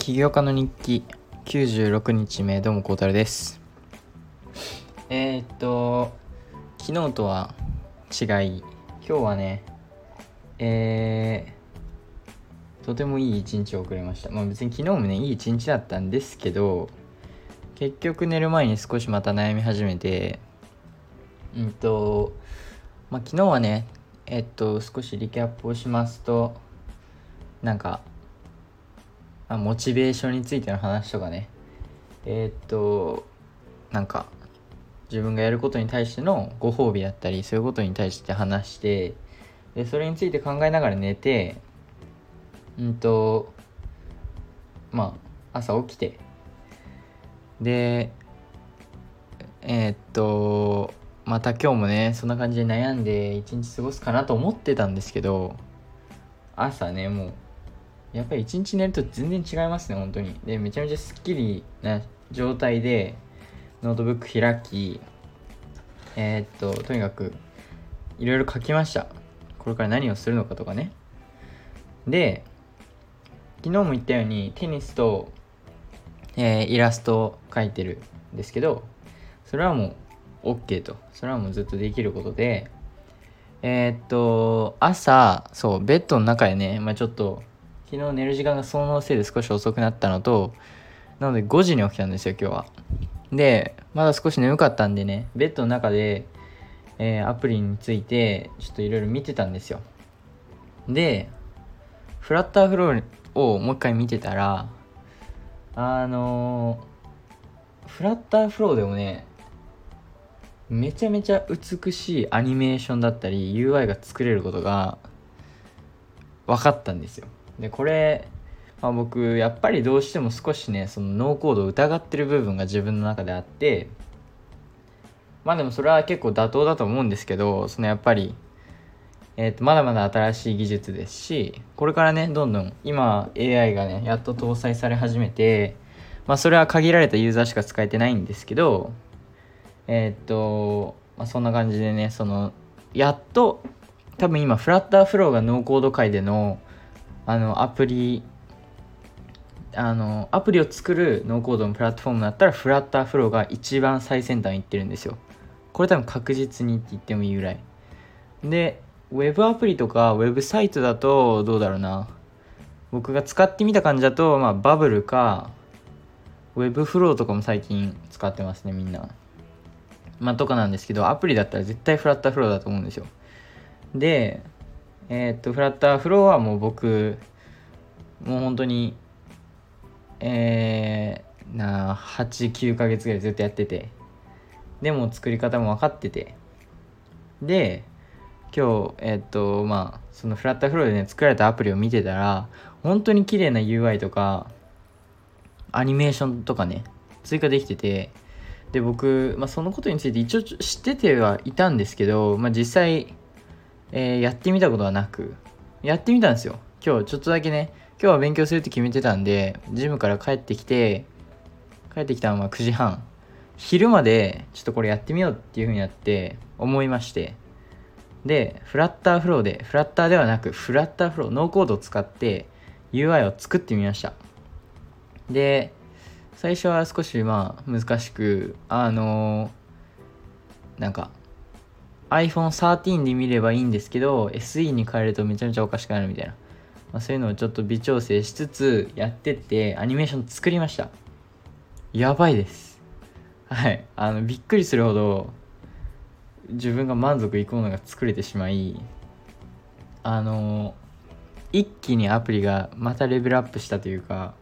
起業家の日記96日目どうも孝太郎です。えー、っと昨日とは違い今日はねえー、とてもいい一日を送れました。まあ別に昨日もねいい一日だったんですけど結局寝る前に少しまた悩み始めてうんとまあ昨日はねえっと少しリキャップをしますとなんかあモチベーションについての話とかね。えー、っとなんか自分がやることに対してのご褒美だったりそういうことに対して話してでそれについて考えながら寝てうんとまあ朝起きてでえー、っとまた今日もねそんな感じで悩んで一日過ごすかなと思ってたんですけど朝ねもうやっぱり一日寝ると全然違いますね本当に。でめちゃめちゃすっきりな状態でノートブック開きえー、っととにかくいろいろ書きました。これから何をするのかとかね。で昨日も言ったようにテニスと、えー、イラストを描いてるんですけどそれはもう OK と。それはもうずっとできることで。えー、っと朝そうベッドの中でね、まあ、ちょっと昨日寝る時間がそのせいで少し遅くなったのとなので5時に起きたんですよ今日は。でまだ少し眠かったんでねベッドの中で、えー、アプリについてちょっといろいろ見てたんですよ。でフラッターフローをもう一回見てたらあのー、フラッターフローでもねめちゃめちゃ美しいアニメーションだったり UI が作れることが分かったんですよ。でこれ、まあ、僕やっぱりどうしても少しねそのノーコードを疑ってる部分が自分の中であってまあでもそれは結構妥当だと思うんですけどそのやっぱりえー、とまだまだ新しい技術ですしこれからねどんどん今 AI がねやっと搭載され始めてまあそれは限られたユーザーしか使えてないんですけどえっ、ー、と、まあ、そんな感じでねそのやっと多分今フラッターフローがノーコード界でのあのアプリあのアプリを作るノーコードのプラットフォームだったらフラッターフローが一番最先端いってるんですよ。これ多分確実にって言ってもいいぐらい。でウェブアプリとかウェブサイトだとどうだろうな。僕が使ってみた感じだと、まあ、バブルかウェブフローとかも最近使ってますねみんな。まあとかなんですけどアプリだったら絶対フラッターフローだと思うんですよ。でえー、っと、フラッターフローはもう僕、もう本当に、えー、な8、9ヶ月ぐらいずっとやってて、でも作り方も分かってて、で、今日、えー、っと、まあ、そのフラッターフローでね、作られたアプリを見てたら、本当に綺麗な UI とか、アニメーションとかね、追加できてて、で、僕、まあ、そのことについて一応知っててはいたんですけど、まあ、実際、えー、やってみたことはなく、やってみたんですよ。今日ちょっとだけね、今日は勉強するって決めてたんで、ジムから帰ってきて、帰ってきたのは9時半。昼までちょっとこれやってみようっていう風になって思いまして、で、フラッターフローで、フラッターではなく、フラッターフロー、ノーコードを使って UI を作ってみました。で、最初は少しまあ難しく、あのー、なんか iPhone13 で見ればいいんですけど SE に変えるとめちゃめちゃおかしくなるみたいな、まあ、そういうのをちょっと微調整しつつやってってアニメーション作りました。やばいです。はい。あのびっくりするほど自分が満足いくものが作れてしまいあの一気にアプリがまたレベルアップしたというか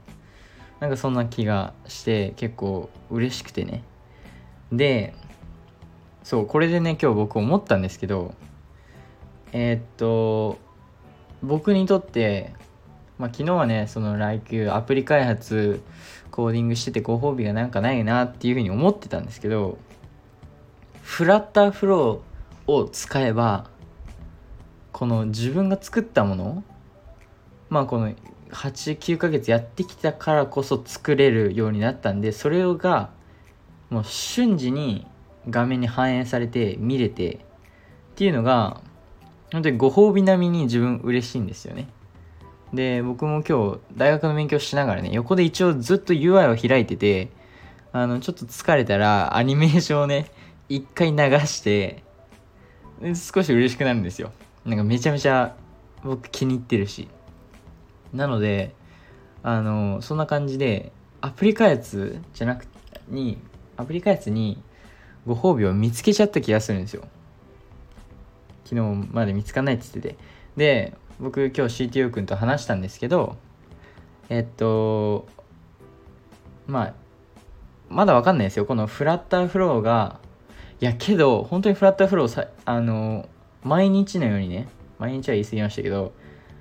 なんかそんな気がして結構嬉しくてね。でそうこれでね今日僕思ったんですけどえー、っと僕にとって、まあ、昨日はねその来休アプリ開発コーディングしててご褒美がなんかないなっていうふうに思ってたんですけどフラッターフローを使えばこの自分が作ったものまあこの89ヶ月やってきたからこそ作れるようになったんでそれがもう瞬時に画面に反映されて見れてっていうのが本当にご褒美並みに自分嬉しいんですよね。で僕も今日大学の勉強しながらね横で一応ずっと UI を開いててあのちょっと疲れたらアニメーションをね一回流して少し嬉しくなるんですよ。なんかめちゃめちゃ僕気に入ってるし。なのであのそんな感じでアプリ開発じゃなくにアプリ開発にご褒美を見つけちゃった気がするんですよ。昨日まで見つかんないって言ってて。で僕今日 CTO 君と話したんですけどえっとまあまだわかんないですよ。このフラッターフローがいやけど本当にフラッターフローさあの毎日のようにね毎日は言い過ぎましたけど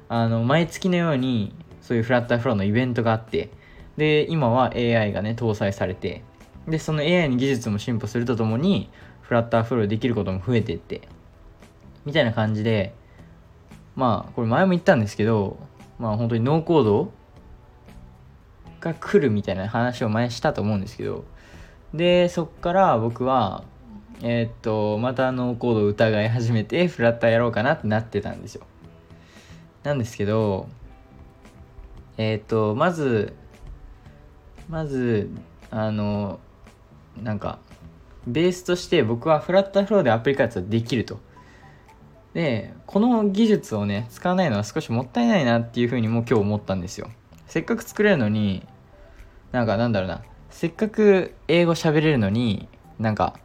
あの毎月のようにそういうフラッターフローのイベントがあってで今は AI がね搭載されてでその AI に技術も進歩するとともにフラッターフローできることも増えてってみたいな感じでまあこれ前も言ったんですけどまあ本当にノーコードが来るみたいな話を前したと思うんですけどでそっから僕はえー、っとまたノーコードを疑い始めてフラッターやろうかなってなってたんですよ。なんですけどえー、っとまずまずあのなんかベースとして僕はフラッタフローでアプリ開発はできると。でこの技術をね使わないのは少しもったいないなっていうふうにも今日思ったんですよ。せっかく作れるのになんかなんだろうな。せっかく英語喋れるのになんか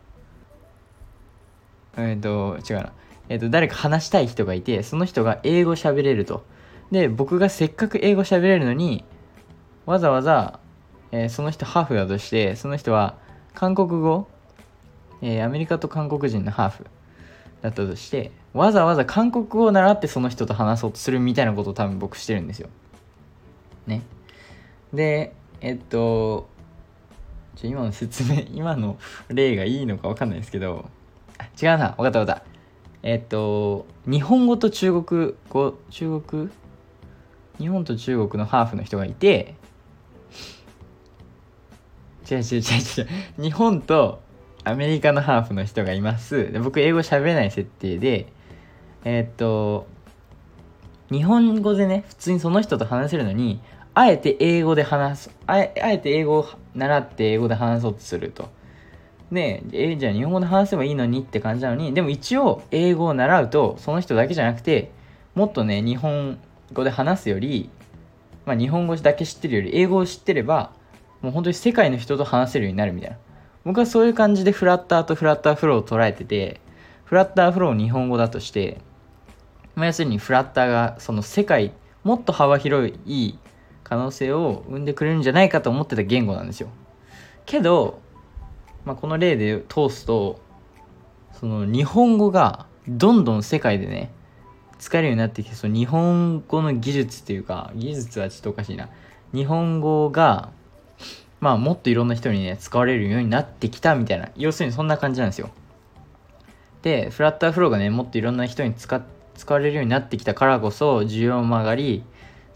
えっ、ー、と違うな。えっ、ー、と誰か話したい人がいてその人が英語喋れると。で僕がせっかく英語喋れるのにわざわざ、えー、その人ハーフだとしてその人は韓国語、えアメリカと韓国人のハーフ。だったとしてわざわざ韓国語を習ってその人と話そうとするみたいなことを多分僕してるんですよ。ね。でえっとちょ今の説明 今の例がいいのか分かんないですけど。あ違うな。分かった分かった。えっと日本語と中国語中国？日本と中国のハーフの人がいて違う違う違う違う。日本とアメリカのハーフの人がいます。で僕英語喋れない設定でえー、っと日本語でね普通にその人と話せるのにあえて英語で話すあえて英語を習って英語で話そうとすると。でえじゃあ日本語で話せばいいのにって感じなのにでも一応英語を習うとその人だけじゃなくてもっとね日本語で話すより、まあ、日本語だけ知ってるより英語を知ってればもう本当に世界の人と話せるようになるみたいな。僕はそういう感じでフラッターとフラッターフローを捉えててフラッターフローを日本語だとしてまあ、要するにフラッターがその世界もっと幅広い可能性を生んでくれるんじゃないかと思ってた言語なんですよ。けど、まあ、この例で通すとその日本語がどんどん世界でね使えるようになってきてその日本語の技術っていうか技術はちょっとおかしいな。日本語がまあもっといろんな人にね使われるようになってきたみたいな。要するにそんな感じなんですよ。でフラッターフローがねもっといろんな人に使使われるようになってきたからこそ需要も上がり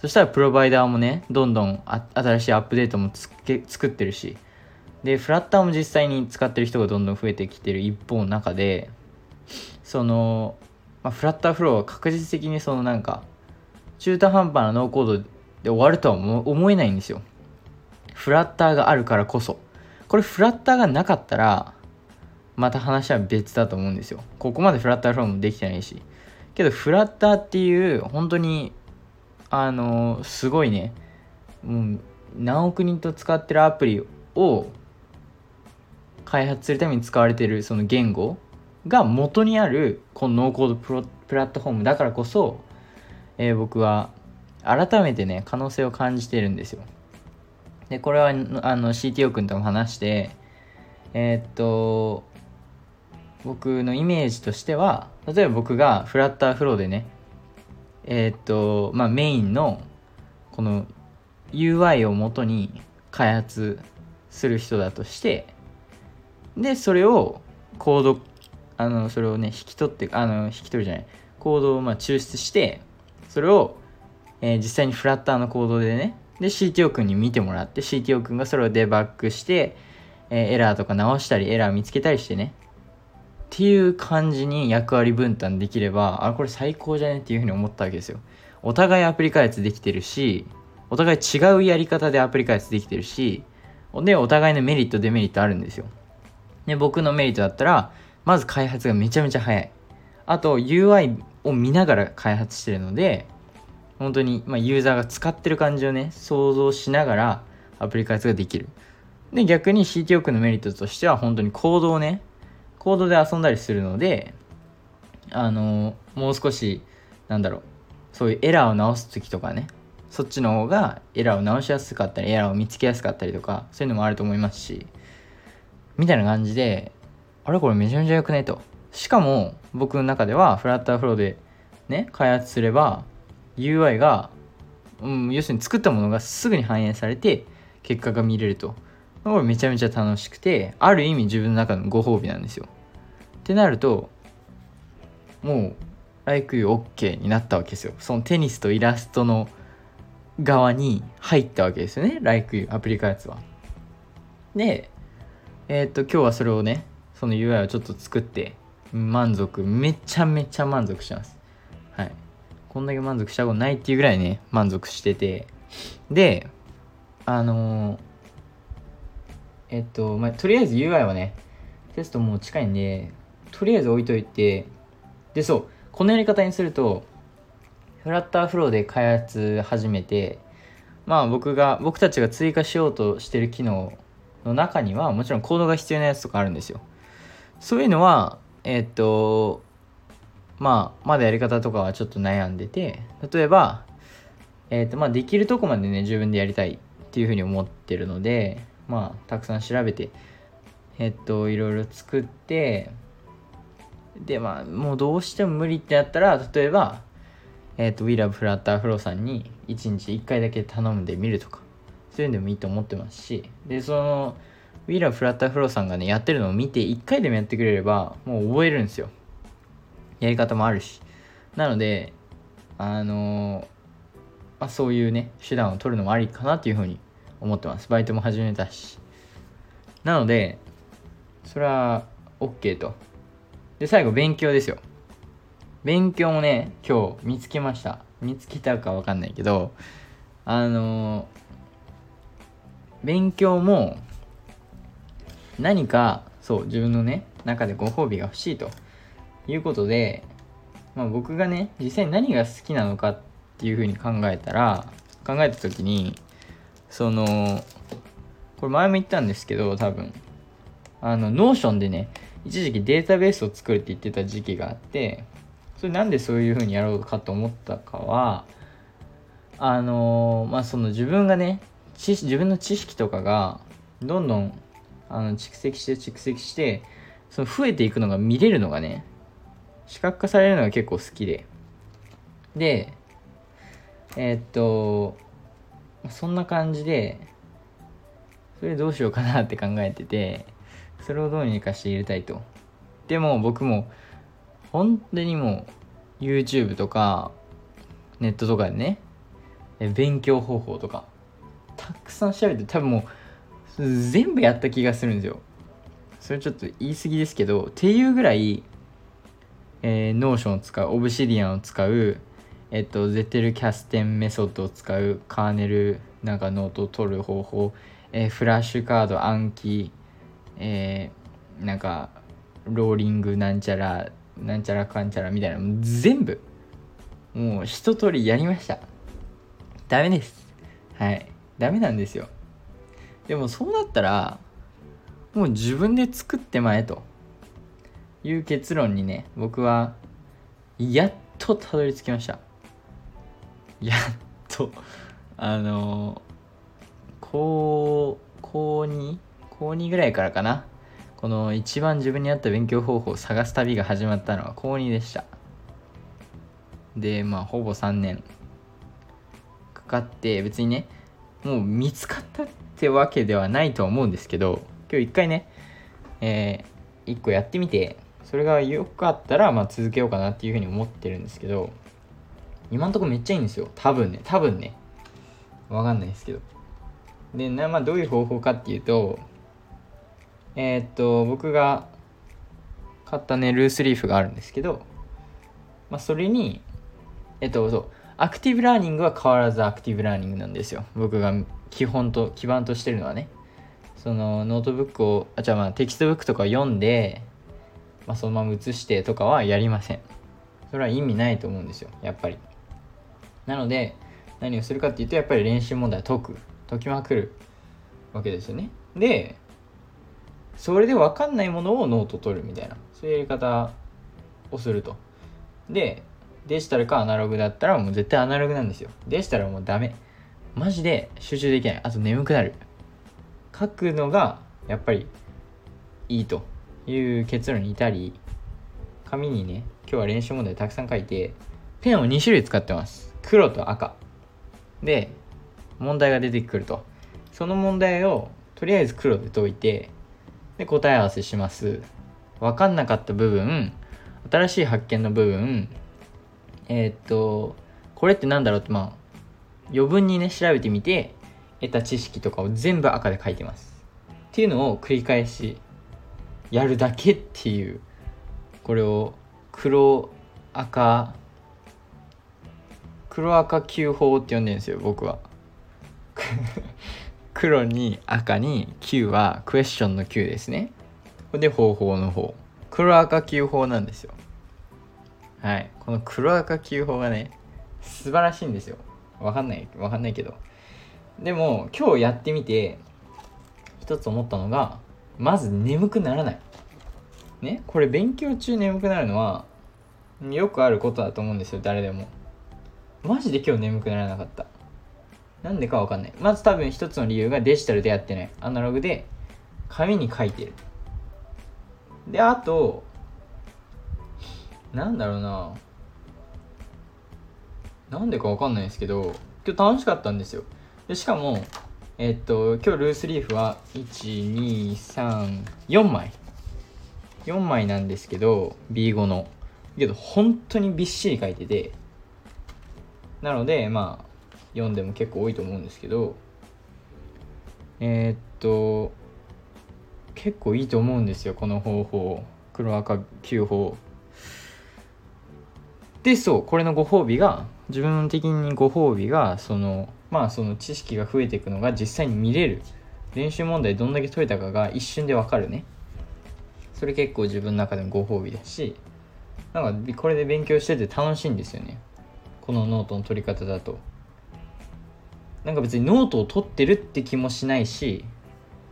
そしたらプロバイダーもねどんどん新しいアップデートもつけ作ってるし。でフラッターも実際に使ってる人がどんどん増えてきてる一方の中でその、まあ、フラッターフローは確実的にそのなんか中途半端なノーコードで終わるとは思えないんですよ。フラッターがあるからこそ。これフラッターがなかったらまた話は別だと思うんですよ。ここまでフラッターフローもできてないし。けどフラッターっていう本当にあのすごいね。もう何億人と使ってるアプリを開発するために使われてるその言語が元にあるこのノーコードプラットフォームだからこそ、えー、僕は改めてね可能性を感じてるんですよ。でこれはあの CTO 君とも話してえー、っと僕のイメージとしては例えば僕がフラッターフローでねえー、っとまあメインのこの UI をもとに開発する人だとしてでそれをコードあのそれをね引き取ってあの引き取るじゃないコードをまあ抽出してそれを、えー、実際にフラッターのコードでねで CTO 君に見てもらって CTO 君がそれをデバッグして、えー、エラーとか直したりエラー見つけたりしてね。っていう感じに役割分担できればあこれ最高じゃねっていうふうに思ったわけですよ。お互いアプリ開発できてるしお互い違うやり方でアプリ開発できてるしでお互いのメリットデメリットあるんですよ。で僕のメリットだったらまず開発がめちゃめちゃ早い。あと UI を見ながら開発してるので本当に、まあ、ユーザーが使ってる感じをね想像しながらアプリ開発ができる。で逆に CTO のメリットとしては本当にコードをねコードで遊んだりするのであのもう少しなんだろうそういうエラーを直す時とかねそっちの方がエラーを直しやすかったりエラーを見つけやすかったりとかそういうのもあると思いますしみたいな感じであれこれめちゃめちゃ良くねと。しかも僕の中ではフラッターフローでね開発すれば UI が、うん、要するに作ったものがすぐに反映されて結果が見れると。これめちゃめちゃ楽しくてある意味自分の中のご褒美なんですよ。ってなるともう Like You OK になったわけですよ。そのテニスとイラストの側に入ったわけですよね Like You アプリ開発は。でえー、っと今日はそれをねその UI をちょっと作って満足めちゃめちゃ満足します。こんだけ満足したことないっていうぐらいね満足してて。であのー、えっとまあとりあえず UI はねテストもう近いんでとりあえず置いといてでそうこのやり方にするとフラッターフローで開発始めてまあ僕が僕たちが追加しようとしてる機能の中にはもちろんコードが必要なやつとかあるんですよ。そういうのはえっとまあまだやり方とかはちょっと悩んでて例えばえっとまあできるとこまでね自分でやりたいっていうふうに思ってるのでまあたくさん調べてえっといろいろ作ってでまあもうどうしても無理ってなったら例えばえっ、と WeLoveFlutterFlow さんに1日1回だけ頼んでみるとかそういうのでもいいと思ってますしでその WeLoveFlutterFlow さんがねやってるのを見て1回でもやってくれればもう覚えるんですよ。やり方もあるし。なのであの、まあ、そういうね手段を取るのもありかなっていうふうに思ってます。バイトも始めたし。なのでそれは OK と。で、最後、勉強ですよ。勉強もね、今日見つけました。見つけたかわかんないけど、あの、勉強も、何か、そう、自分のね、中でご褒美が欲しいと。いうことで、まあ僕がね、実際に何が好きなのかっていうふうに考えたら、考えた時に、その、これ前も言ったんですけど、多分、あの、 Notion でね、一時期データベースを作るって言ってた時期があってそれなんでそういう風にやろうかと思ったかはあの、まあその自分がね自分の知識とかがどんどんあの蓄積して蓄積してその増えていくのが見れるのがね視覚化されるのが結構好きで。でえー、っとそんな感じでそれどうしようかなって考えててそれをどうにかして入れたいと。でも僕も本当にもう YouTube とかネットとかでね勉強方法とかたくさん調べて多分もう全部やった気がするんですよ。それちょっと言い過ぎですけどっていうぐらい、えー、 Notion を使う Obsidian を使うえっと Zettelkasten method を使う Cornell なんかノートを取る方法、えー、フラッシュカード暗記えー、なんかローリングなんちゃらなんちゃらかんちゃらみたいなもう全部もう一通りやりました。ダメです。はい。ダメなんですよ。でもそうなったらもう自分で作ってまえと。いう結論にね僕はやっとたどり着きました。やっとあの高高2高2ぐらいからかな。この一番自分に合った勉強方法を探す旅が始まったのは高2でした。でまあほぼ3年。かかって別にねもう見つかったってわけではないとは思うんですけど今日一回ねえー、1個やってみてそれが良かったらまあ続けようかなっていうふうに思ってるんですけど今んとこめっちゃいいんですよ。多分ね。多分ね。わかんないですけど。でなまあどういう方法かっていうとえー、っと僕が買ったねルーズリーフがあるんですけど、まあ、それにえっとそうアクティブラーニングは変わらずアクティブラーニングなんですよ。僕が基本と基盤としてるのはね。そのノートブックをあじゃあまあテキストブックとか読んで、まあ、そのまま写してとかはやりません。それは意味ないと思うんですよやっぱり。なので何をするかっていうとやっぱり練習問題を解く。解きまくるわけですよね。でそれで分かんないものをノート取るみたいな。そういうやり方をすると。でデジタルかアナログだったらもう絶対アナログなんですよ。デジタルはもうダメ。マジで集中できない。あと眠くなる。書くのがやっぱりいいと。いう結論に至り紙にね今日は練習問題たくさん書いてペンを2種類使ってます。黒と赤。で問題が出てくると。その問題をとりあえず黒で解いてで答え合わせします。分かんなかった部分新しい発見の部分えー、っとこれって何だろうってまあ余分にね調べてみて得た知識とかを全部赤で書いてます。っていうのを繰り返しやるだけっていうこれを黒赤黒赤9法って呼んでるんですよ僕は。黒に赤に9はクエスチョンの9ですね。で方法の方。黒赤9法なんですよ。はい。この黒赤9法がね素晴らしいんですよ。わかんないわかんないけど。でも今日やってみて一つ思ったのがまず眠くならない。ね？これ勉強中眠くなるのはよくあることだと思うんですよ誰でも。マジで今日眠くならなかった。なんでかわかんない。まず多分一つの理由がデジタルでやってない。アナログで紙に書いてる。であとなんだろうな。なんでかわかんないですけど今日楽しかったんですよ。でしかもえっと今日ルースリーフは1234枚。4枚なんですけど B5 の。けど本当にびっしり書いてて。なのでまあ読んでも結構多いと思うんですけど。えー、っと結構いいと思うんですよこの方法。黒赤9法でそうこれのご褒美が自分的にご褒美がそのまあその知識が増えていくのが実際に見れる。練習問題どんだけ解いたかが一瞬でわかるね。それ結構自分の中でもご褒美だしなんかこれで勉強してて楽しいんですよね。このノートの取り方だと。なんか別にノートを取ってるって気もしないし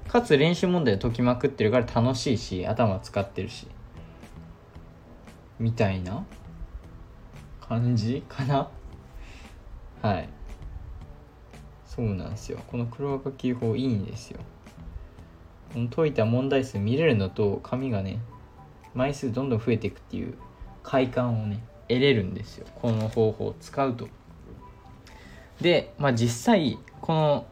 かつ練習問題を解きまくってるから楽しいし頭使ってるし。みたいな感じかな。はい。そうなんですよ。この黒赤記法いいんですよ。この解いた問題数見れるのと紙がね枚数どんどん増えていくっていう快感をね得れるんですよ。この方法を使うと。でまあ実際この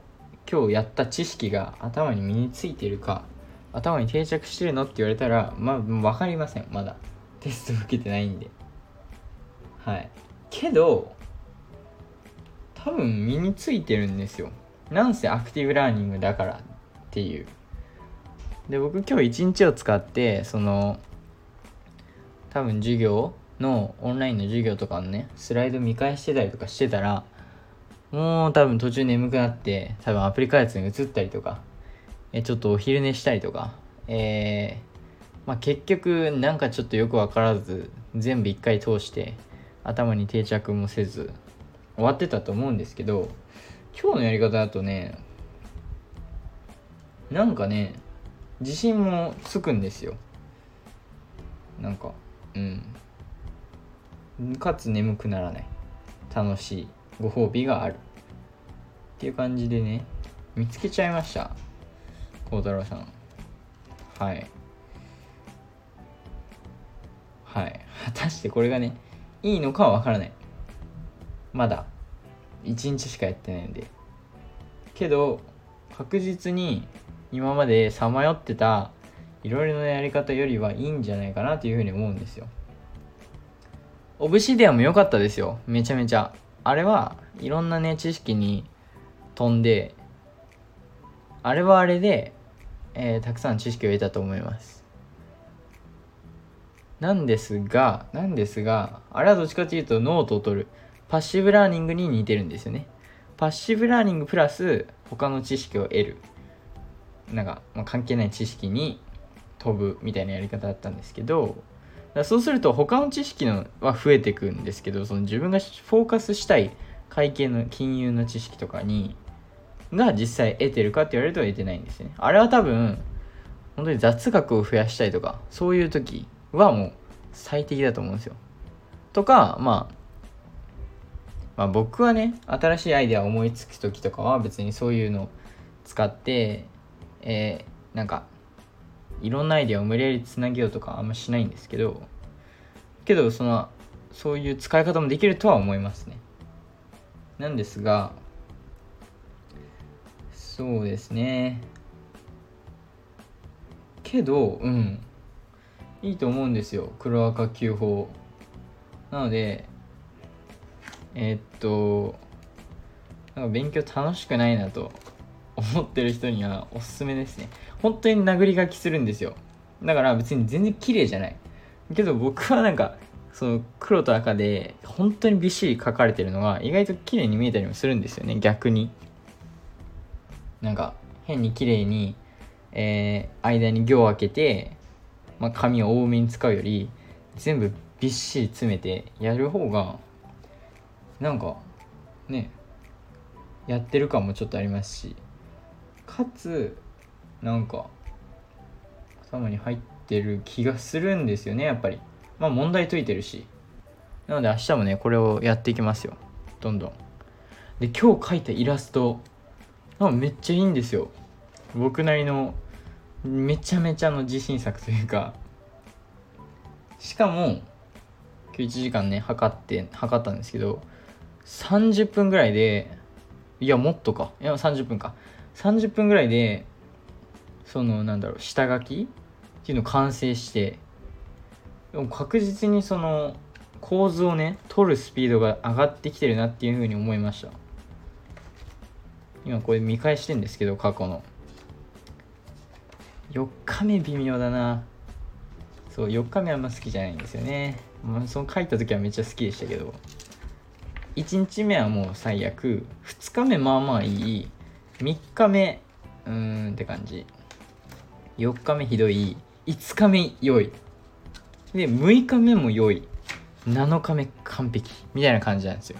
今日やった知識が頭に身についてるか頭に定着してるのって言われたらまあ分かりません。まだ。テスト受けてないんで。はい。けど多分身についてるんですよ。なんせアクティブラーニングだからっていう。で僕今日一日を使ってその多分授業のオンラインの授業とかのねスライド見返してたりとかしてたらもう多分途中眠くなって多分アプリ開発に移ったりとかえちょっとお昼寝したりとかえー、まあ、結局なんかちょっとよく分からず全部一回通して頭に定着もせず終わってたと思うんですけど今日のやり方だとねなんかね自信もつくんですよ。なんかうん。かつ眠くならない。楽しい。ご褒美がある。っていう感じでね見つけちゃいました。孝太郎さん。はい。はい。果たしてこれがねいいのかはわからない。まだ1日しかやってないんで。けど確実に今までさまよってたいろいろなやり方よりはいいんじゃないかなというふうに思うんですよ。 Obsidian も良かったですよ。めちゃめちゃ。あれはいろんなね知識に飛んであれはあれで、えー、たくさん知識を得たと思います。なんですがなんですがあれはどっちかというとノートを取る。passive learning に似てるんですよね。 passive learning プラス他の知識を得る。なんか、まあ、関係ない知識に飛ぶみたいなやり方だったんですけどそうすると他の知識のは増えていくんですけどその自分がフォーカスしたい会計の金融の知識とかにが実際得てるかって言われると得てないんですね。あれは多分本当に雑学を増やしたいとかそういう時はもう最適だと思うんですよ。とかまあまあ僕はね新しいアイデア思いつく時とかは別にそういうのを使ってえー、なんかいろんなアイデアを無理やりつなげようとかあんましないんですけどけどそのそういう使い方もできるとは思いますね。なんですがそうですね。けどうん。いいと思うんですよ。黒赤9法なのでえー、っとなんか勉強楽しくないなと 思ってる人にはおすすめですね。本当に殴り書きするんですよ。だから別に全然綺麗じゃない。けど僕はなんかその黒と赤で本当にびっしり書かれてるのが意外と綺麗に見えたりもするんですよね。逆に。なんか変に綺麗に、えー、間に行を空けて、まあ、紙を多めに使うより全部びっしり詰めてやる方がなんかねやってる感もちょっとありますしかつなんか頭に入ってる気がするんですよねやっぱり。まあ問題解いてるし。なので明日もねこれをやっていきますよ。どんどん。で今日描いたイラストめっちゃいいんですよ。僕なりのめちゃめちゃの自信作というか。しかも今日1時間ね測って測ったんですけど30分ぐらいでいやもっとか。いや30分か。30分ぐらいでそのなんだろう下書きっていうの完成してでも確実にその構図をね取るスピードが上がってきてるなっていうふうに思いました。今これ見返してんですけど過去の。4日目微妙だな。そう4日目あんま好きじゃないんですよね、まあ、その書いた時はめっちゃ好きでしたけど。1日目はもう最悪。2日目まあまあいい。3日目うーんって感じ。4日目ひどい。5日目良い。で6日目も良い。7日目完璧。みたいな感じなんですよ。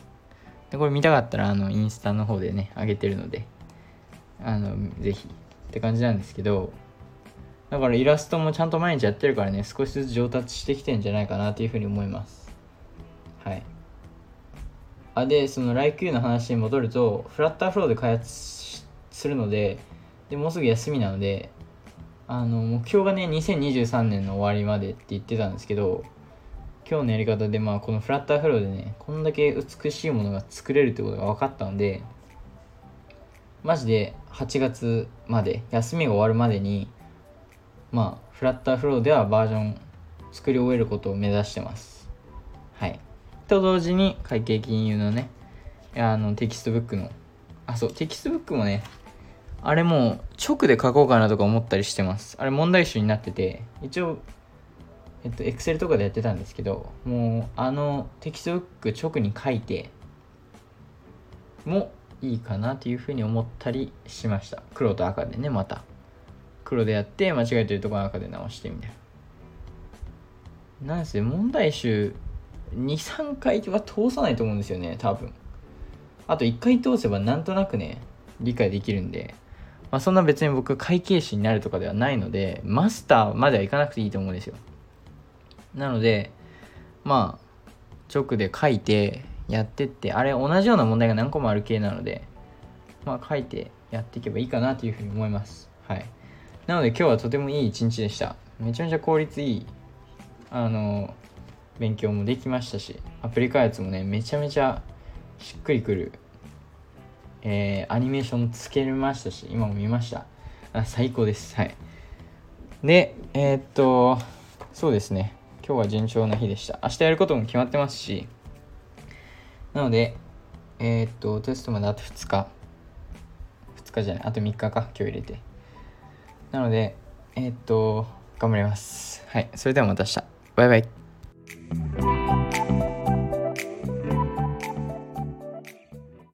でこれ見たかったらあのインスタの方でね上げてるのであのぜひ。って感じなんですけど。だからイラストもちゃんと毎日やってるからね少しずつ上達してきてんじゃないかなというふうに思います。あでその LIQ の話に戻るとフラッターフローで開発するのででもうすぐ休みなのであの目標がね2023年の終わりまでって言ってたんですけど今日のやり方でまあこのフラッターフローでねこんだけ美しいものが作れるってことが分かったのでマジで8月まで休みが終わるまでにまあフラッターフローではバージョン作り終えることを目指してます。と同時に会計金融のねあのテキストブックのあそうテキストブックもねあれもう直で書こうかなとか思ったりしてます。あれ問題集になってて、一応、えっと、エクセルとかでやってたんですけど、もう、あの、テキストブック直に書いて、もいいかなというふうに思ったりしました。黒と赤でね、また。黒でやって、間違えてるところ赤で直してみたいな。なんせ、問題集、2、3回は通さないと思うんですよね、多分。あと1回通せばなんとなくね、理解できるんで、まあ、そんな別に僕会計士になるとかではないのでマスターまではいかなくていいと思うんですよ。なのでまあ直で書いてやってってあれ同じような問題が何個もある系なのでまあ書いてやっていけばいいかなというふうに思います。はい。なので今日はとてもいい一日でした。めちゃめちゃ効率いいあの勉強もできましたしアプリ開発もねめちゃめちゃしっくりくるえー、アニメーションつけましたし、今も見ました。あ最高です。はい。で、えー、っと、そうですね。今日は順調な日でした。明日やることも決まってますし、なので、えー、っと、テストまであと2日。2日じゃない、あと3日か、今日入れて。なので、えっと、頑張ります。はい。それではまた明日。バイバイ。Thank you.